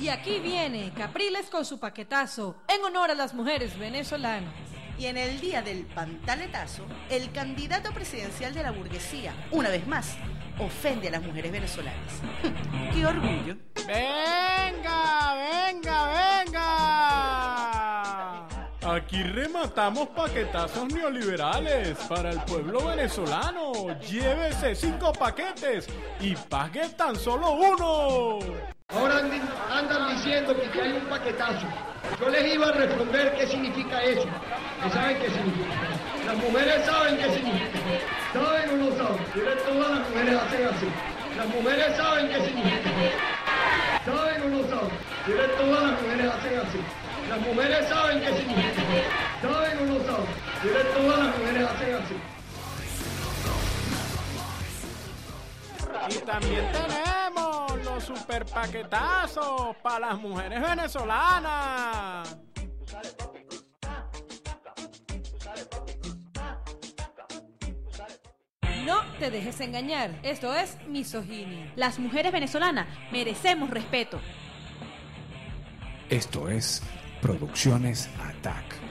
Y aquí viene Capriles con su paquetazo en honor a las mujeres venezolanas. Y en el día del pantaletazo, el candidato presidencial de la burguesía, una vez más, ofende a las mujeres venezolanas. ¡Qué orgullo! ¡Venga, venga, venga! Aquí rematamos paquetazos neoliberales para el pueblo venezolano. Llévese cinco paquetes y pague tan solo uno. Diciendo que hay un paquetazo. Yo les iba a responder qué significa eso. ¿Qué saben qué significa? Las mujeres saben qué significa. ¿Saben o no saben? todas las mujeres hacen así. Las mujeres saben qué significa. ¿Saben o no saben? todas las mujeres hacen así. Las mujeres saben qué significa. ¿Saben o no saben? todas las mujeres hacen así. Y también tenemos super paquetazos para las mujeres venezolanas. No te dejes engañar. Esto es misoginia. Las mujeres venezolanas merecemos respeto. Esto es Producciones Attack.